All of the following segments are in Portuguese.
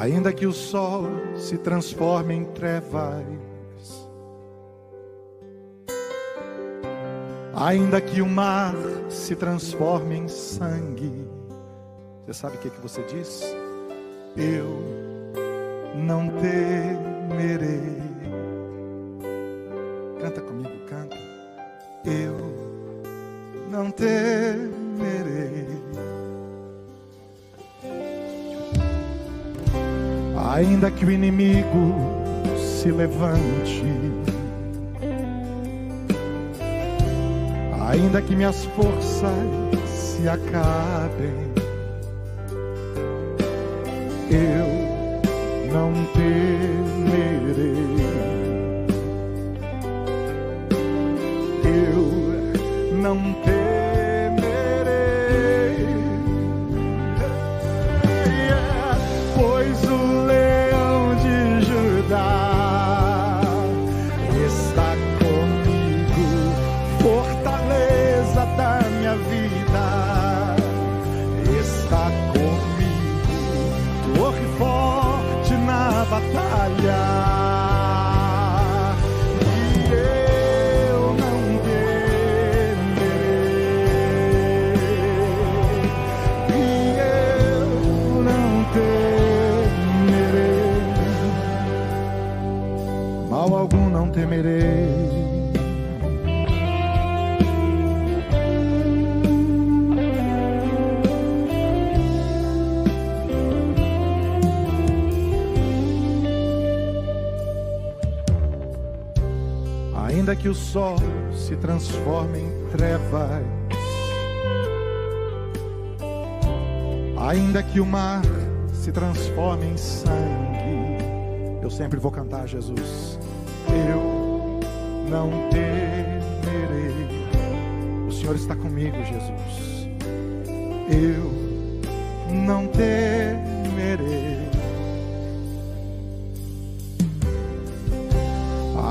Ainda que o sol se transforme em trevas, ainda que o mar se transforme em sangue, você sabe o que, que você diz? Eu não temerei. Canta comigo, canta. Eu não temerei. Ainda que o inimigo se levante, ainda que minhas forças se acabem, eu não temerei. Eu não temerei. Está comigo, torre forte na batalha. E eu não temerei. E eu não temerei. Mal algum não temerei. Que o sol se transforme em trevas, ainda que o mar se transforme em sangue, eu sempre vou cantar Jesus. Eu não temerei. O Senhor está comigo, Jesus. Eu não temerei.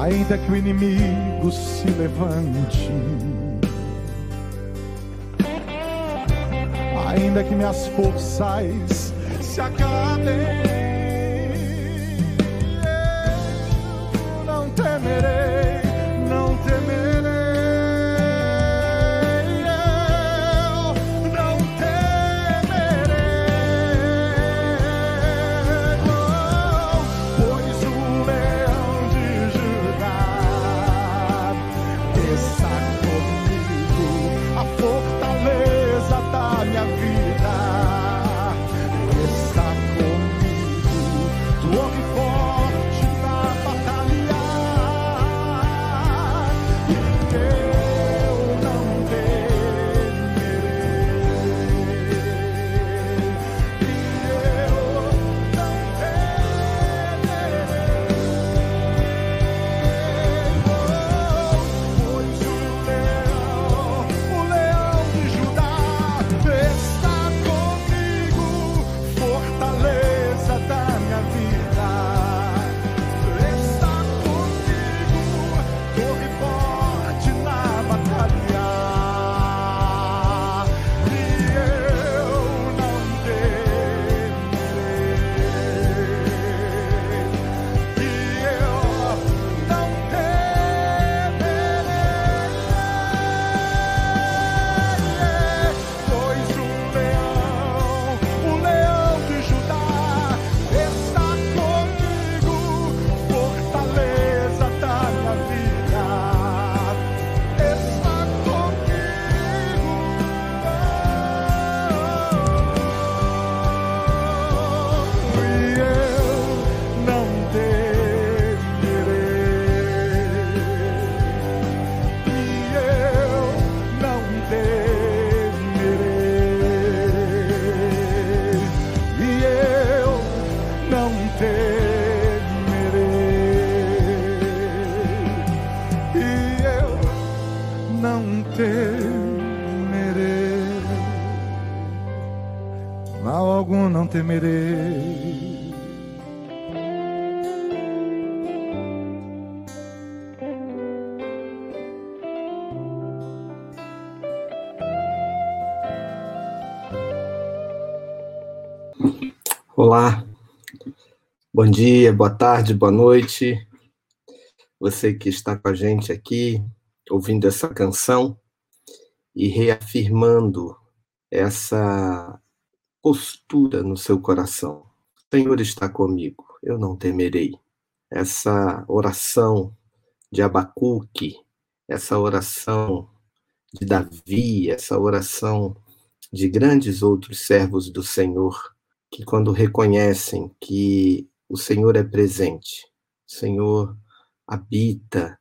Ainda que o inimigo se levante, ainda que minhas forças se acabem, eu não temerei, Mal algum não temerei. Olá, bom dia, boa tarde, boa noite. Você que está com a gente aqui, ouvindo essa canção e reafirmando essa postura no seu coração. O Senhor está comigo, eu não temerei. Essa oração de Abacuque, essa oração de Davi, essa oração de grandes outros servos do Senhor que quando reconhecem que o Senhor é presente, o Senhor habita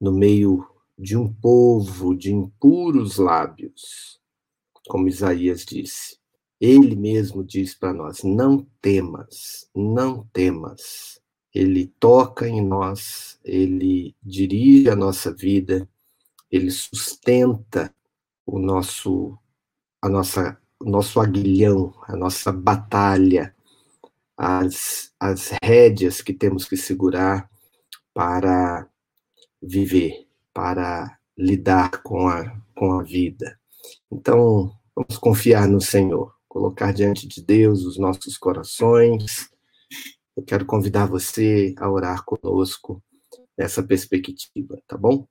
no meio de um povo de impuros lábios, como Isaías disse. Ele mesmo diz para nós: não temas, não temas. Ele toca em nós, ele dirige a nossa vida, ele sustenta o nosso a nossa o nosso aguilhão, a nossa batalha, as, as rédeas que temos que segurar para viver, para lidar com a, com a vida. Então, vamos confiar no Senhor, colocar diante de Deus os nossos corações. Eu quero convidar você a orar conosco nessa perspectiva, tá bom?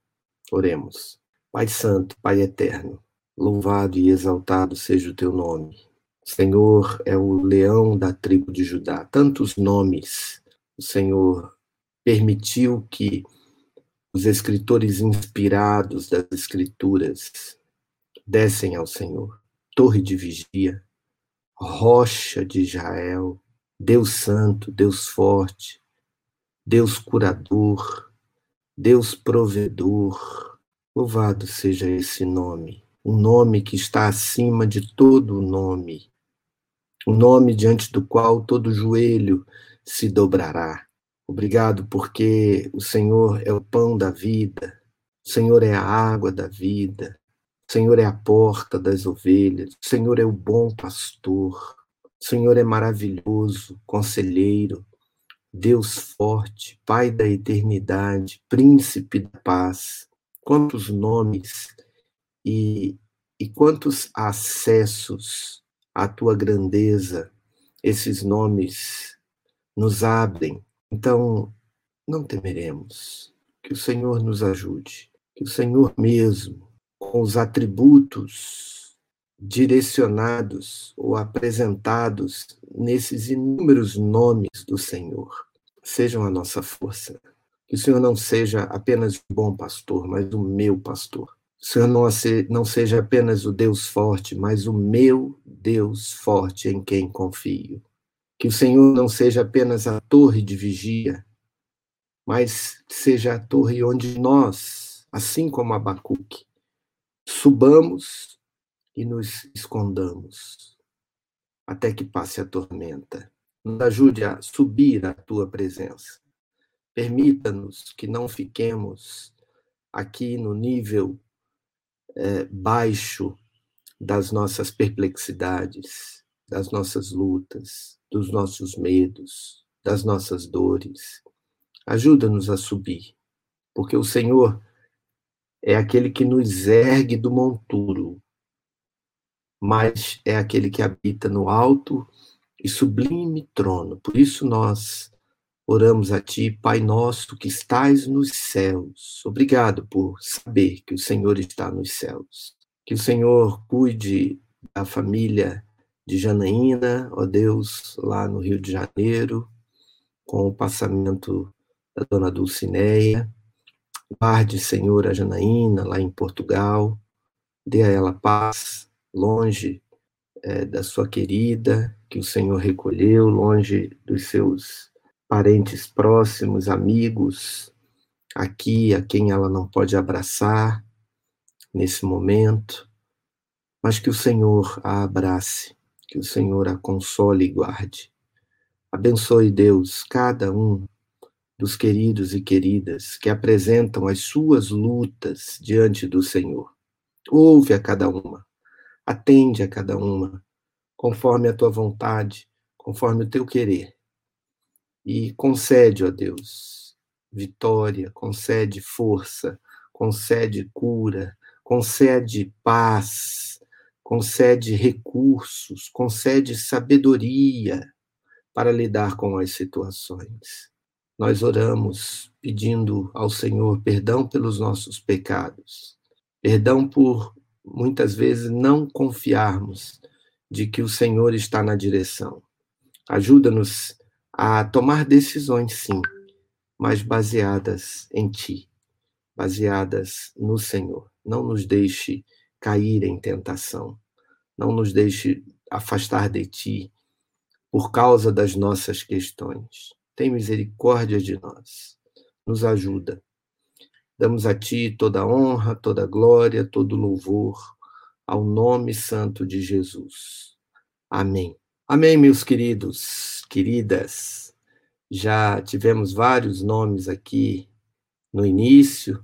Oremos. Pai Santo, Pai Eterno, Louvado e exaltado seja o teu nome. Senhor é o leão da tribo de Judá. Tantos nomes o Senhor permitiu que os escritores inspirados das Escrituras dessem ao Senhor. Torre de vigia, rocha de Israel, Deus Santo, Deus forte, Deus curador, Deus provedor. Louvado seja esse nome um nome que está acima de todo nome, um nome diante do qual todo joelho se dobrará. Obrigado porque o Senhor é o pão da vida, o Senhor é a água da vida, Senhor é a porta das ovelhas, o Senhor é o bom pastor, o Senhor é maravilhoso, conselheiro, Deus forte, Pai da eternidade, Príncipe da paz. Quantos nomes e, e quantos acessos à tua grandeza esses nomes nos abrem. Então, não temeremos. Que o Senhor nos ajude. Que o Senhor mesmo, com os atributos direcionados ou apresentados nesses inúmeros nomes do Senhor, sejam a nossa força. Que o Senhor não seja apenas um bom pastor, mas o meu pastor o Senhor não seja apenas o Deus forte, mas o meu Deus forte em quem confio. Que o Senhor não seja apenas a torre de vigia, mas seja a torre onde nós, assim como Abacuque, subamos e nos escondamos até que passe a tormenta. Nos ajude a subir à tua presença. Permita-nos que não fiquemos aqui no nível é, baixo das nossas perplexidades, das nossas lutas, dos nossos medos, das nossas dores. Ajuda-nos a subir, porque o Senhor é aquele que nos ergue do monturo, mas é aquele que habita no alto e sublime trono. Por isso nós Oramos a Ti, Pai nosso que estás nos céus. Obrigado por saber que o Senhor está nos céus. Que o Senhor cuide da família de Janaína, ó Deus, lá no Rio de Janeiro, com o passamento da dona Dulcineia. Guarde, Senhor, a Janaína lá em Portugal. Dê a ela paz, longe é, da sua querida, que o Senhor recolheu, longe dos seus parentes próximos, amigos, aqui a quem ela não pode abraçar nesse momento, mas que o Senhor a abrace, que o Senhor a console e guarde. Abençoe, Deus, cada um dos queridos e queridas que apresentam as suas lutas diante do Senhor. Ouve a cada uma, atende a cada uma, conforme a tua vontade, conforme o teu querer e concede, ó Deus, vitória, concede força, concede cura, concede paz, concede recursos, concede sabedoria para lidar com as situações. Nós oramos pedindo ao Senhor perdão pelos nossos pecados, perdão por muitas vezes não confiarmos de que o Senhor está na direção. Ajuda-nos a tomar decisões, sim, mas baseadas em Ti, baseadas no Senhor. Não nos deixe cair em tentação, não nos deixe afastar de Ti por causa das nossas questões. Tem misericórdia de nós, nos ajuda. Damos a Ti toda a honra, toda a glória, todo o louvor ao nome santo de Jesus. Amém. Amém, meus queridos, queridas. Já tivemos vários nomes aqui no início,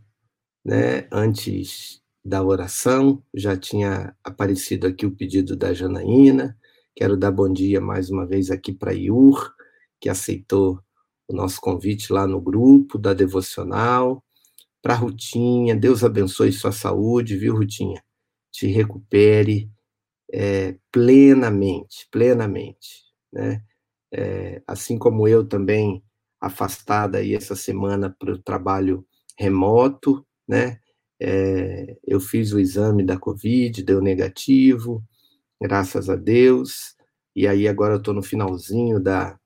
né? Antes da oração, já tinha aparecido aqui o pedido da Janaína. Quero dar bom dia mais uma vez aqui para Iur, que aceitou o nosso convite lá no grupo da devocional. Para Rutinha, Deus abençoe sua saúde, viu, Rutinha? te recupere é, plenamente, plenamente, né? É, assim como eu também afastada aí essa semana para o trabalho remoto, né? É, eu fiz o exame da Covid, deu negativo, graças a Deus, e aí agora eu estou no finalzinho da,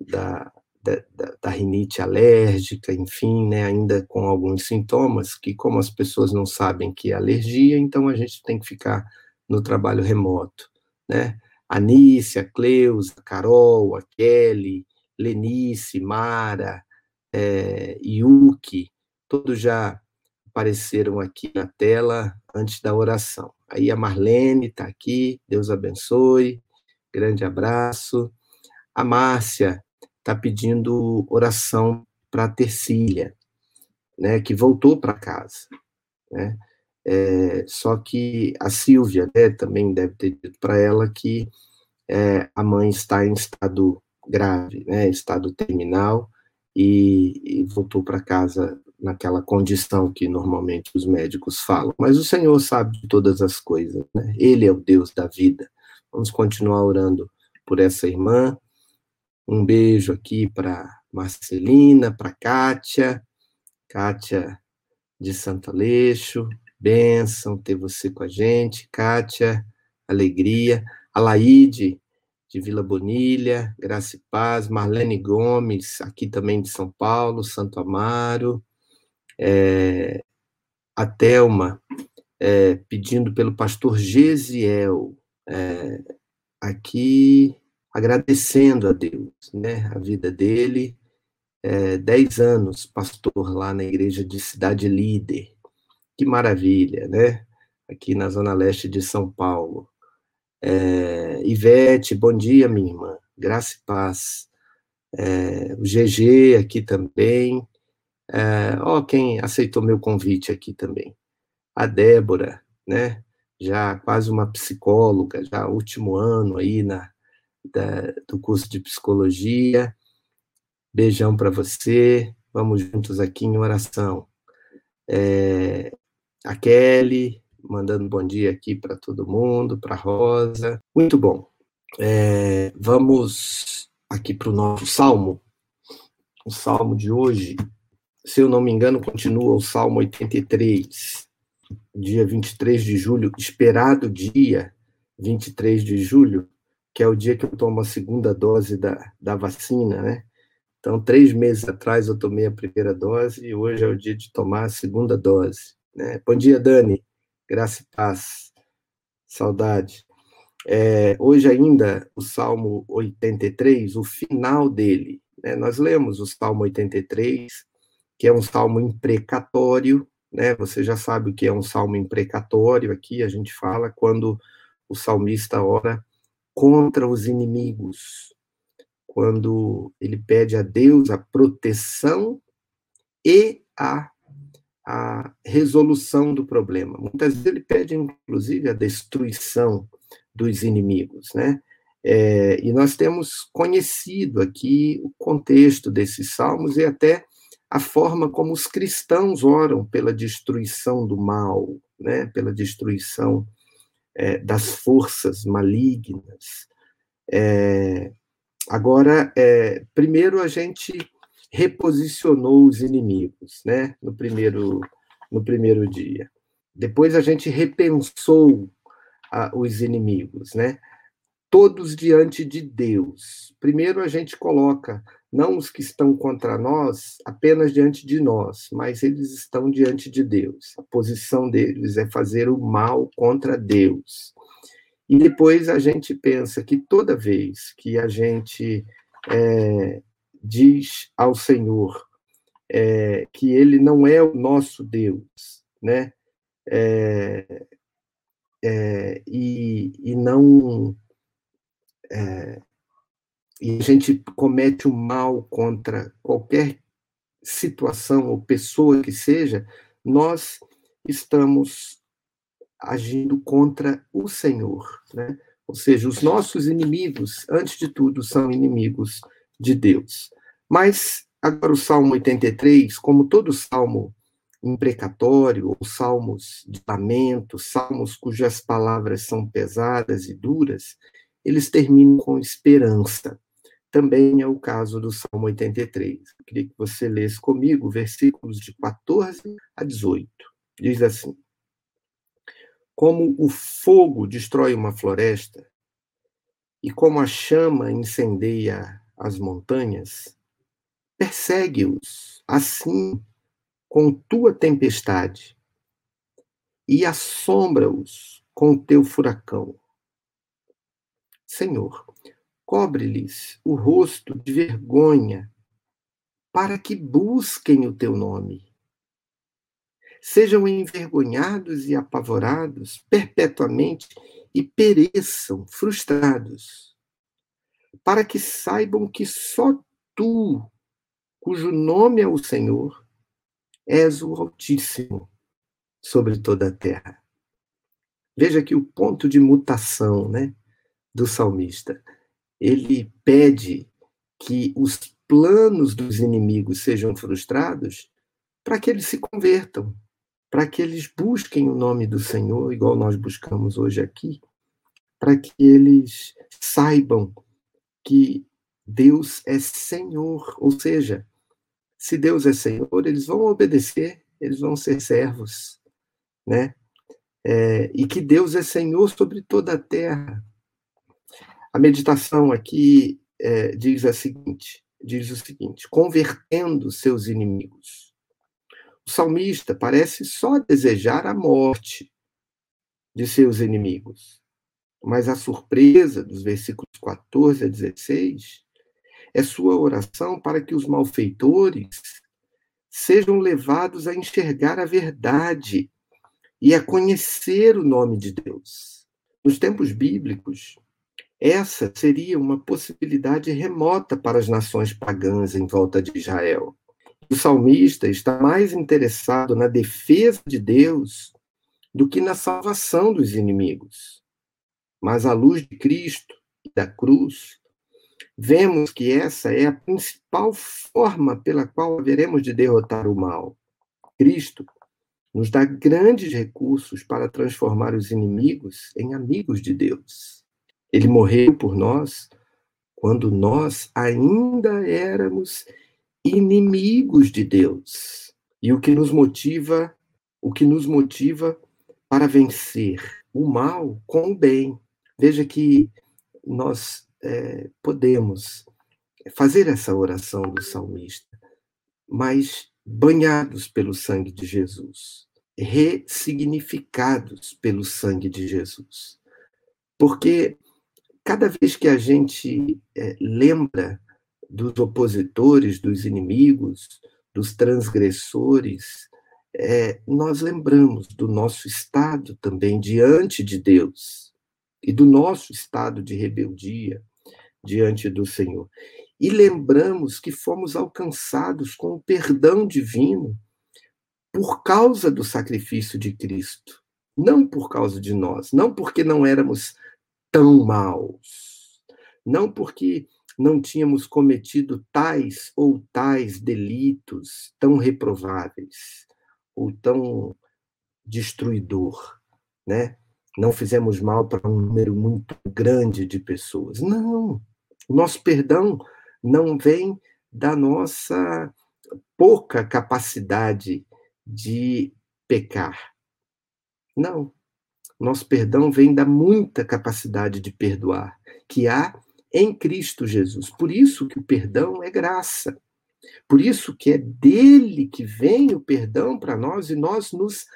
da, da, da, rinite alérgica, enfim, né, ainda com alguns sintomas, que como as pessoas não sabem que é alergia, então a gente tem que ficar no trabalho remoto, né? A a Cleusa, a Carol, a Kelly, Lenice, Mara, é, Yuki, todos já apareceram aqui na tela antes da oração. Aí a Marlene está aqui, Deus abençoe, grande abraço. A Márcia está pedindo oração para Tercília, né, que voltou para casa, né? É, só que a Silvia né, também deve ter dito para ela que é, a mãe está em estado grave, né, estado terminal, e, e voltou para casa naquela condição que normalmente os médicos falam. Mas o Senhor sabe de todas as coisas, né? Ele é o Deus da vida. Vamos continuar orando por essa irmã, um beijo aqui para Marcelina, para Kátia, Kátia de Santo Aleixo, bênção ter você com a gente, Kátia, alegria, a Laide, de Vila Bonilha, Graça e Paz, Marlene Gomes, aqui também de São Paulo, Santo Amaro, é, a Thelma, é, pedindo pelo pastor Gesiel, é, aqui agradecendo a Deus, né, a vida dele, é, dez anos pastor lá na igreja de Cidade Líder, que maravilha, né, aqui na zona leste de São Paulo. É, Ivete, bom dia, minha irmã, graça e paz. É, o GG aqui também, é, ó, quem aceitou meu convite aqui também. A Débora, né, já quase uma psicóloga, já último ano aí na, da, do curso de psicologia. Beijão para você. Vamos juntos aqui em oração. É, a Kelly, mandando bom dia aqui para todo mundo, para Rosa. Muito bom. É, vamos aqui para o nosso salmo. O salmo de hoje, se eu não me engano, continua o salmo 83, dia 23 de julho, esperado dia 23 de julho, que é o dia que eu tomo a segunda dose da, da vacina, né? Então, três meses atrás eu tomei a primeira dose e hoje é o dia de tomar a segunda dose. Né? Bom dia, Dani. Graça e paz. Saudade. É, hoje ainda, o Salmo 83, o final dele. Né? Nós lemos o Salmo 83, que é um salmo imprecatório. Né? Você já sabe o que é um salmo imprecatório aqui, a gente fala quando o salmista ora contra os inimigos, quando ele pede a Deus a proteção e a, a resolução do problema. Muitas vezes ele pede, inclusive, a destruição dos inimigos, né? É, e nós temos conhecido aqui o contexto desses salmos e até a forma como os cristãos oram pela destruição do mal, né? Pela destruição é, das forças malignas. É, Agora, é, primeiro a gente reposicionou os inimigos, né? No primeiro, no primeiro dia. Depois a gente repensou a, os inimigos, né? Todos diante de Deus. Primeiro a gente coloca não os que estão contra nós apenas diante de nós, mas eles estão diante de Deus. A posição deles é fazer o mal contra Deus. E depois a gente pensa que toda vez que a gente é, diz ao Senhor é, que Ele não é o nosso Deus, né? É, é e, e não é, e a gente comete o um mal contra qualquer situação ou pessoa que seja, nós estamos agindo contra o Senhor, né? Ou seja, os nossos inimigos, antes de tudo, são inimigos de Deus. Mas agora o Salmo 83, como todo salmo imprecatório, ou salmos de lamento, salmos cujas palavras são pesadas e duras, eles terminam com esperança. Também é o caso do Salmo 83. Eu queria que você lesse comigo versículos de 14 a 18. Diz assim: como o fogo destrói uma floresta e como a chama incendeia as montanhas, persegue-os assim com tua tempestade e assombra-os com teu furacão. Senhor, cobre-lhes o rosto de vergonha para que busquem o teu nome sejam envergonhados e apavorados perpetuamente e pereçam frustrados, para que saibam que só tu, cujo nome é o Senhor, és o Altíssimo sobre toda a terra. Veja que o ponto de mutação, né, do salmista. Ele pede que os planos dos inimigos sejam frustrados para que eles se convertam, para que eles busquem o nome do Senhor, igual nós buscamos hoje aqui, para que eles saibam que Deus é Senhor, ou seja, se Deus é Senhor, eles vão obedecer, eles vão ser servos, né? É, e que Deus é Senhor sobre toda a terra. A meditação aqui é, diz a seguinte, diz o seguinte: convertendo seus inimigos. O salmista parece só desejar a morte de seus inimigos. Mas a surpresa dos versículos 14 a 16 é sua oração para que os malfeitores sejam levados a enxergar a verdade e a conhecer o nome de Deus. Nos tempos bíblicos, essa seria uma possibilidade remota para as nações pagãs em volta de Israel. O salmista está mais interessado na defesa de Deus do que na salvação dos inimigos. Mas à luz de Cristo e da cruz, vemos que essa é a principal forma pela qual haveremos de derrotar o mal. Cristo nos dá grandes recursos para transformar os inimigos em amigos de Deus. Ele morreu por nós quando nós ainda éramos inimigos de Deus. E o que nos motiva, o que nos motiva para vencer o mal com o bem. Veja que nós é, podemos fazer essa oração do salmista, mas banhados pelo sangue de Jesus, ressignificados pelo sangue de Jesus. Porque cada vez que a gente é, lembra dos opositores, dos inimigos, dos transgressores, é, nós lembramos do nosso estado também diante de Deus e do nosso estado de rebeldia diante do Senhor. E lembramos que fomos alcançados com o perdão divino por causa do sacrifício de Cristo, não por causa de nós, não porque não éramos tão maus, não porque não tínhamos cometido tais ou tais delitos tão reprováveis ou tão destruidor, né? Não fizemos mal para um número muito grande de pessoas. Não, O nosso perdão não vem da nossa pouca capacidade de pecar. Não. Nosso perdão vem da muita capacidade de perdoar que há em Cristo Jesus. Por isso que o perdão é graça. Por isso que é dele que vem o perdão para nós e nós nos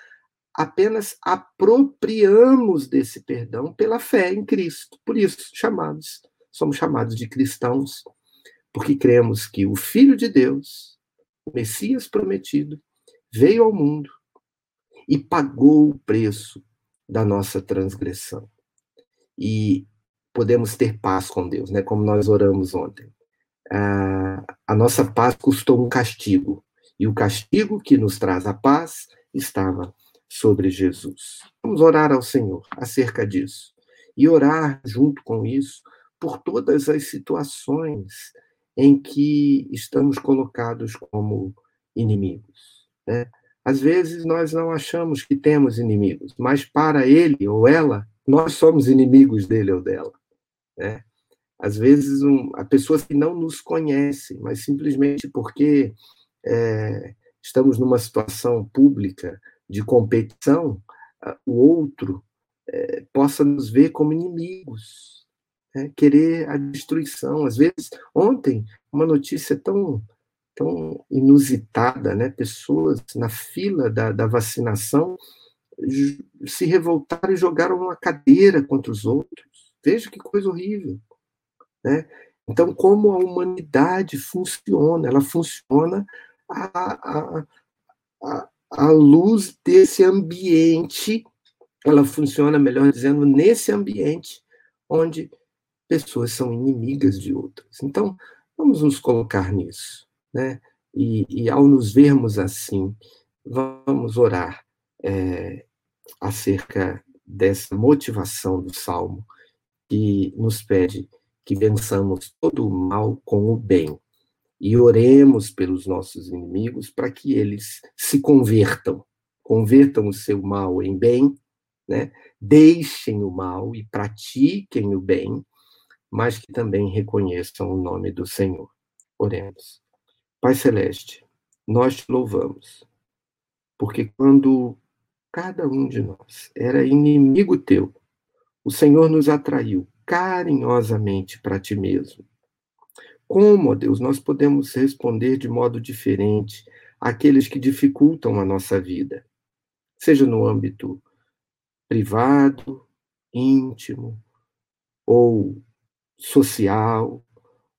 apenas apropriamos desse perdão pela fé em Cristo. Por isso, chamados, somos chamados de cristãos, porque cremos que o Filho de Deus, o Messias prometido, veio ao mundo e pagou o preço da nossa transgressão. E podemos ter paz com Deus, né? Como nós oramos ontem. Ah, a nossa paz custou um castigo, e o castigo que nos traz a paz estava sobre Jesus. Vamos orar ao Senhor acerca disso. E orar junto com isso por todas as situações em que estamos colocados como inimigos. Né? Às vezes nós não achamos que temos inimigos, mas para ele ou ela, nós somos inimigos dele ou dela. Né? Às vezes, um, há pessoas que não nos conhecem, mas simplesmente porque é, estamos numa situação pública de competição, o outro é, possa nos ver como inimigos, né? querer a destruição. Às vezes, ontem, uma notícia tão, tão inusitada, né? pessoas na fila da, da vacinação se revoltaram e jogaram uma cadeira contra os outros. Veja que coisa horrível. Né? Então, como a humanidade funciona? Ela funciona a, a, a, à luz desse ambiente, ela funciona, melhor dizendo, nesse ambiente onde pessoas são inimigas de outras. Então, vamos nos colocar nisso, né? E, e ao nos vermos assim, vamos orar é, acerca dessa motivação do Salmo que nos pede que vençamos todo o mal com o bem e oremos pelos nossos inimigos para que eles se convertam, convertam o seu mal em bem, né? deixem o mal e pratiquem o bem, mas que também reconheçam o nome do Senhor. Oremos. Pai Celeste, nós te louvamos, porque quando cada um de nós era inimigo teu, o Senhor nos atraiu carinhosamente para ti mesmo como, ó Deus, nós podemos responder de modo diferente àqueles que dificultam a nossa vida? Seja no âmbito privado, íntimo, ou social,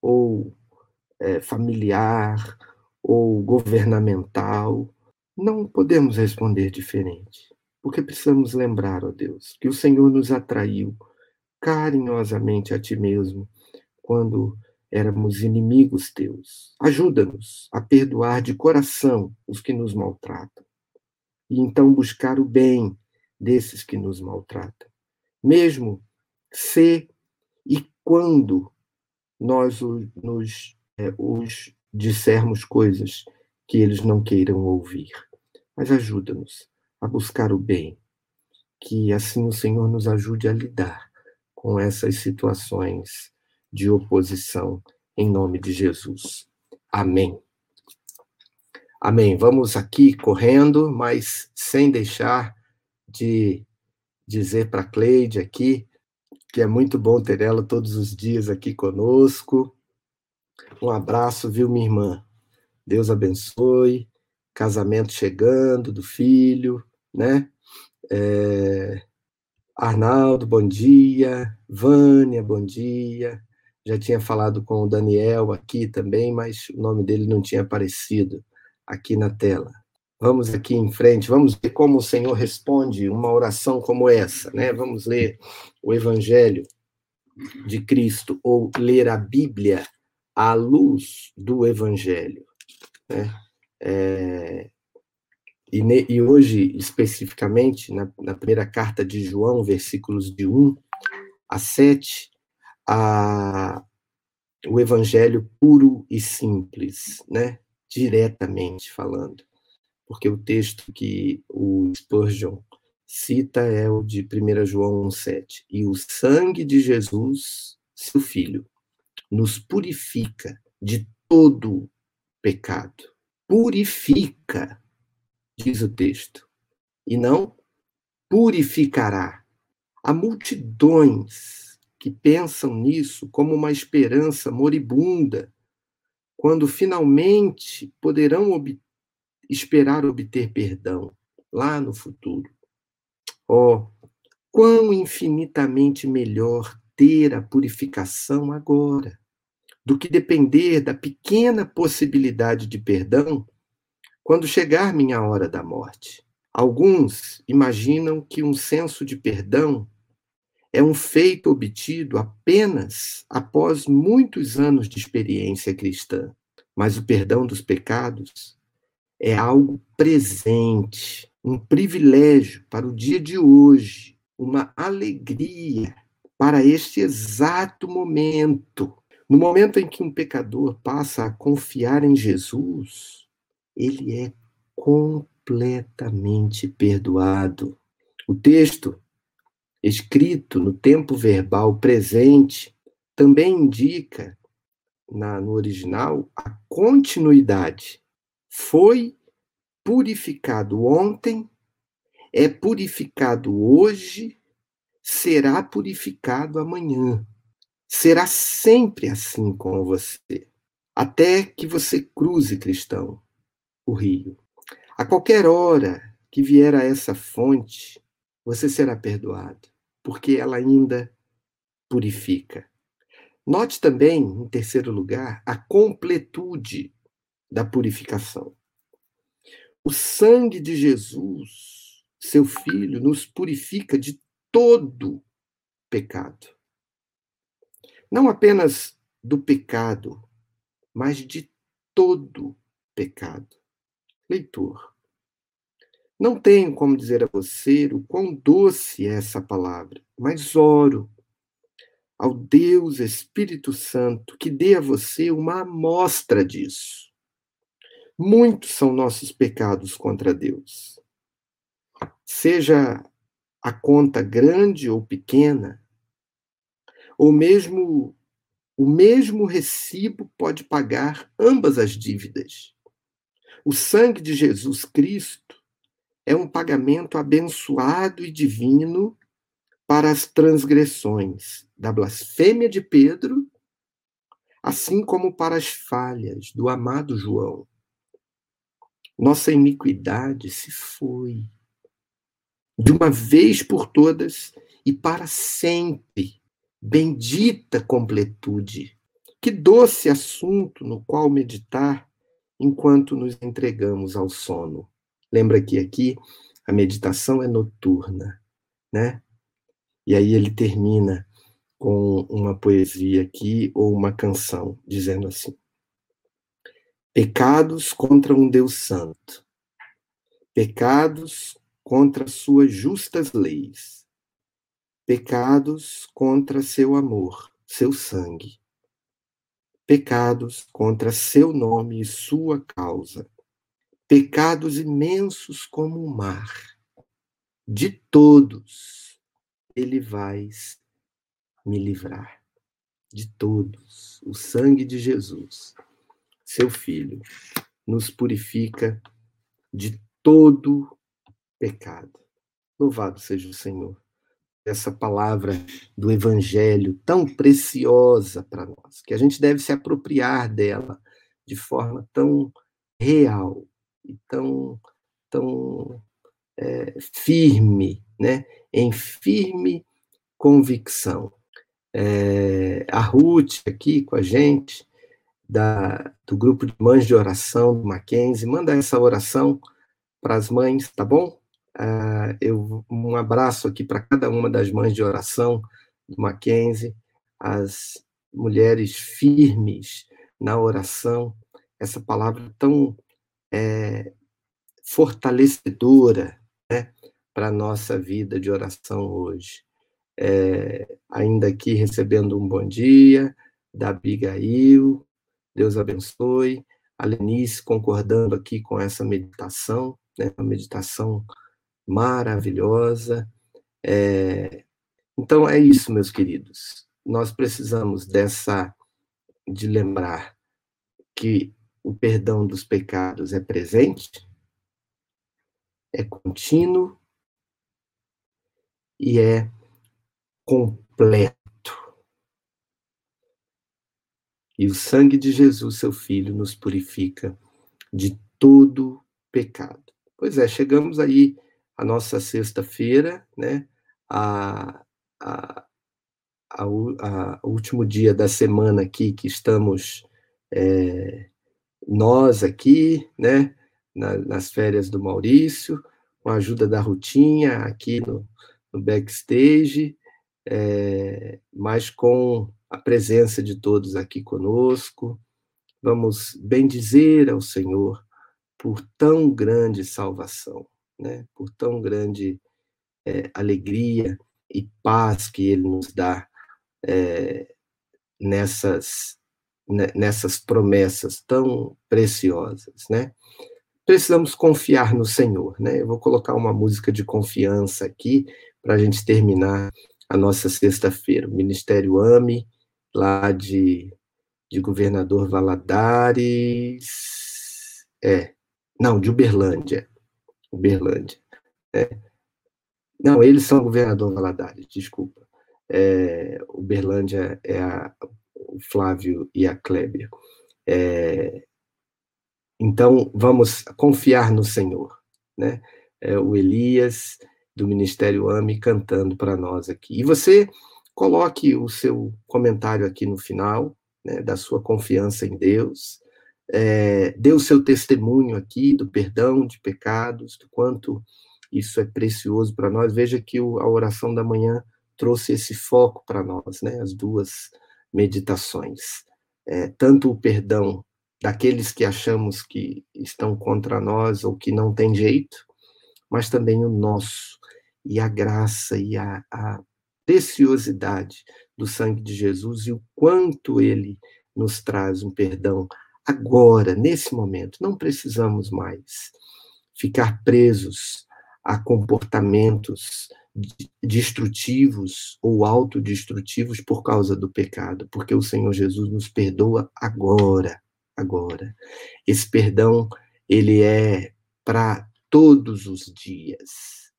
ou é, familiar, ou governamental. Não podemos responder diferente, porque precisamos lembrar, ó Deus, que o Senhor nos atraiu carinhosamente a Ti mesmo quando éramos inimigos teus. Ajuda-nos a perdoar de coração os que nos maltratam e então buscar o bem desses que nos maltratam, mesmo se e quando nós nos é, os dissermos coisas que eles não queiram ouvir. Mas ajuda-nos a buscar o bem, que assim o Senhor nos ajude a lidar com essas situações de oposição, em nome de Jesus. Amém. Amém. Vamos aqui correndo, mas sem deixar de dizer para Cleide aqui que é muito bom ter ela todos os dias aqui conosco. Um abraço, viu, minha irmã? Deus abençoe. Casamento chegando do filho, né? É... Arnaldo, bom dia. Vânia, bom dia já tinha falado com o Daniel aqui também, mas o nome dele não tinha aparecido aqui na tela. Vamos aqui em frente, vamos ver como o Senhor responde uma oração como essa, né? Vamos ler o Evangelho de Cristo ou ler a Bíblia à luz do Evangelho, né? É, e, ne, e, hoje, especificamente, na, na primeira carta de João, versículos de 1 a 7, a, o evangelho puro e simples, né? diretamente falando. Porque o texto que o Spurgeon cita é o de 1 João 1,7. E o sangue de Jesus, seu filho, nos purifica de todo pecado. Purifica, diz o texto, e não purificará. Há multidões que pensam nisso como uma esperança moribunda, quando finalmente poderão ob esperar obter perdão lá no futuro. Oh, quão infinitamente melhor ter a purificação agora, do que depender da pequena possibilidade de perdão quando chegar minha hora da morte. Alguns imaginam que um senso de perdão é um feito obtido apenas após muitos anos de experiência cristã. Mas o perdão dos pecados é algo presente, um privilégio para o dia de hoje, uma alegria para este exato momento. No momento em que um pecador passa a confiar em Jesus, ele é completamente perdoado. O texto, escrito no tempo verbal presente, também indica, na, no original, a continuidade. Foi purificado ontem, é purificado hoje será purificado amanhã. Será sempre assim com você, até que você cruze, cristão, o rio. A qualquer hora que vier a essa fonte, você será perdoado, porque ela ainda purifica. Note também, em terceiro lugar, a completude da purificação. O sangue de Jesus, seu filho, nos purifica de todo pecado. Não apenas do pecado, mas de todo pecado. Leitor, não tenho como dizer a você o quão doce é essa palavra, mas oro ao Deus Espírito Santo que dê a você uma amostra disso. Muitos são nossos pecados contra Deus. Seja a conta grande ou pequena, ou mesmo o mesmo recibo pode pagar ambas as dívidas. O sangue de Jesus Cristo é um pagamento abençoado e divino para as transgressões da blasfêmia de Pedro, assim como para as falhas do amado João. Nossa iniquidade se foi de uma vez por todas e para sempre. Bendita completude. Que doce assunto no qual meditar enquanto nos entregamos ao sono. Lembra que aqui a meditação é noturna, né? E aí ele termina com uma poesia aqui ou uma canção dizendo assim: Pecados contra um Deus santo. Pecados contra suas justas leis, pecados contra seu amor, seu sangue, pecados contra seu nome e sua causa, pecados imensos como o mar. De todos ele vai me livrar. De todos. O sangue de Jesus, seu Filho, nos purifica de todo pecado. Louvado seja o Senhor. Essa palavra do Evangelho tão preciosa para nós, que a gente deve se apropriar dela de forma tão real e tão, tão é, firme, né? em firme convicção. É, a Ruth aqui com a gente, da, do grupo de mães de oração do Mackenzie, manda essa oração para as mães, tá bom? Uh, eu, um abraço aqui para cada uma das mães de oração do Mackenzie, as mulheres firmes na oração, essa palavra tão é, fortalecedora né, para a nossa vida de oração hoje. É, ainda aqui recebendo um bom dia da Abigail, Deus abençoe. A Lenice concordando aqui com essa meditação, né, uma meditação maravilhosa. É... Então, é isso, meus queridos. Nós precisamos dessa de lembrar que o perdão dos pecados é presente, é contínuo e é completo. E o sangue de Jesus, seu Filho, nos purifica de todo pecado. Pois é, chegamos aí à nossa sexta-feira, né? A, a, a, a, último dia da semana aqui que estamos é, nós aqui, né? Na, nas férias do Maurício, com a ajuda da Rutinha aqui no, no backstage, é, mas com a presença de todos aqui conosco. Vamos bendizer ao Senhor por tão grande salvação, né? por tão grande é, alegria e paz que Ele nos dá é, nessas, né, nessas promessas tão preciosas. Né? Precisamos confiar no Senhor. Né? Eu vou colocar uma música de confiança aqui para a gente terminar a nossa sexta-feira. Ministério Ame, lá de, de Governador Valadares. É, não, de Uberlândia. Uberlândia. É. Não, eles são Governador Valadares, desculpa. É, Uberlândia é a, o Flávio e a Clébia. É, então, vamos confiar no Senhor. Né? É, o Elias, do Ministério AME, cantando para nós aqui. E você Coloque o seu comentário aqui no final, né, da sua confiança em Deus. É, o seu testemunho aqui do perdão de pecados, do quanto isso é precioso para nós. Veja que o, a oração da manhã trouxe esse foco para nós, né, as duas meditações. É, tanto o perdão daqueles que achamos que estão contra nós ou que não tem jeito, mas também o nosso, e a graça e a, a preciosidade do sangue de Jesus e o quanto ele nos traz um perdão agora, nesse momento. Não precisamos mais ficar presos a comportamentos destrutivos ou autodestrutivos por causa do pecado, porque o Senhor Jesus nos perdoa agora, agora. Esse perdão, ele é para todos os dias.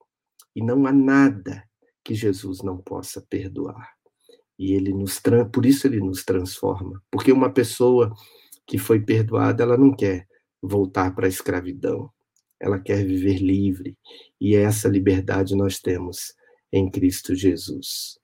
E não há nada que Jesus não possa perdoar. E ele nos por isso ele nos transforma, porque uma pessoa que foi perdoada, ela não quer voltar para a escravidão. Ela quer viver livre, e essa liberdade nós temos em Cristo Jesus.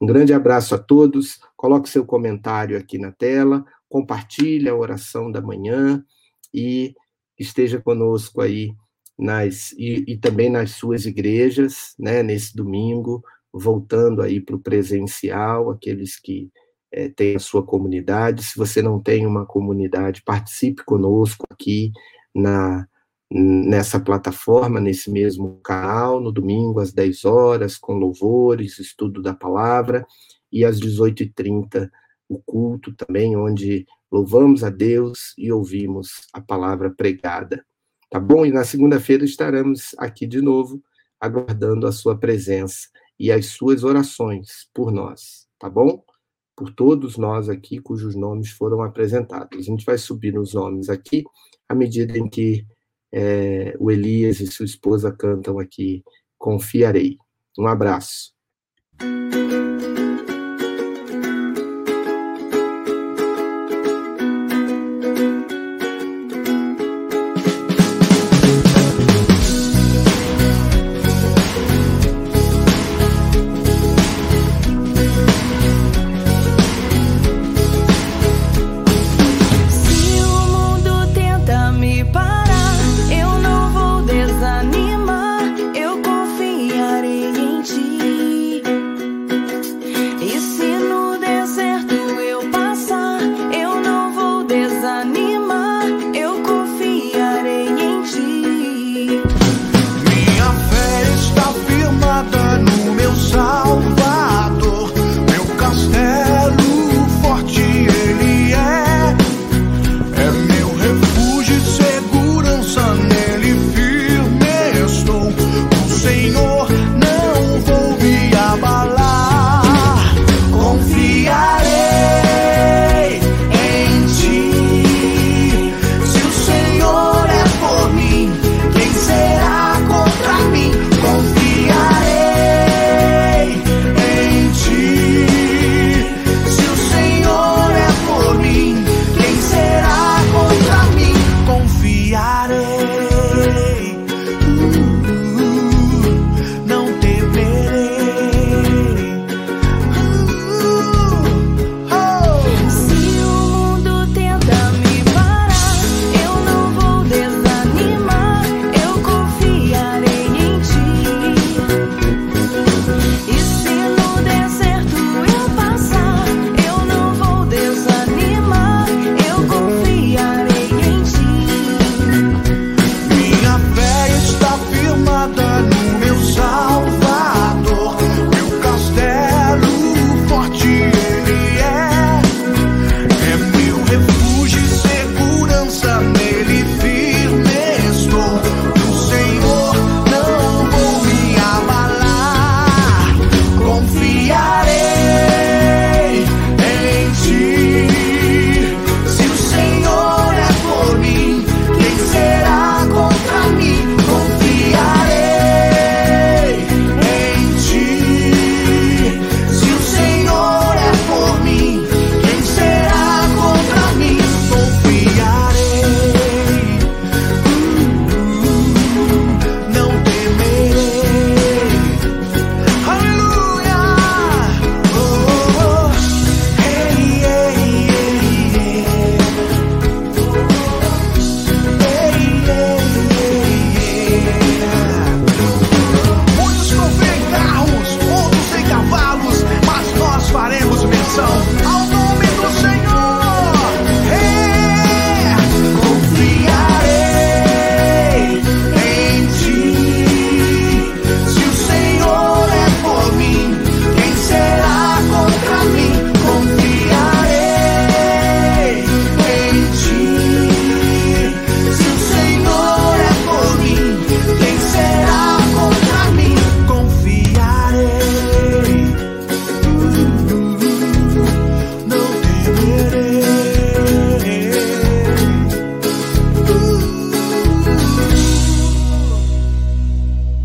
Um grande abraço a todos. Coloque seu comentário aqui na tela, compartilhe a oração da manhã e esteja conosco aí nas, e, e também nas suas igrejas, né, nesse domingo, voltando aí para o presencial, aqueles que é, a sua comunidade. Se você não tem uma comunidade, participe conosco aqui na nessa plataforma, nesse mesmo canal, no domingo às 10 horas, com louvores, estudo da palavra, e às 18h30 o culto também, onde louvamos a Deus e ouvimos a palavra pregada. Tá bom? E na segunda-feira estaremos aqui de novo, aguardando a sua presença e as suas orações por nós, tá bom? Por todos nós aqui cujos nomes foram apresentados. A gente vai subir nos nomes aqui à medida em que é, o Elias e sua esposa cantam aqui Confiarei. Um abraço.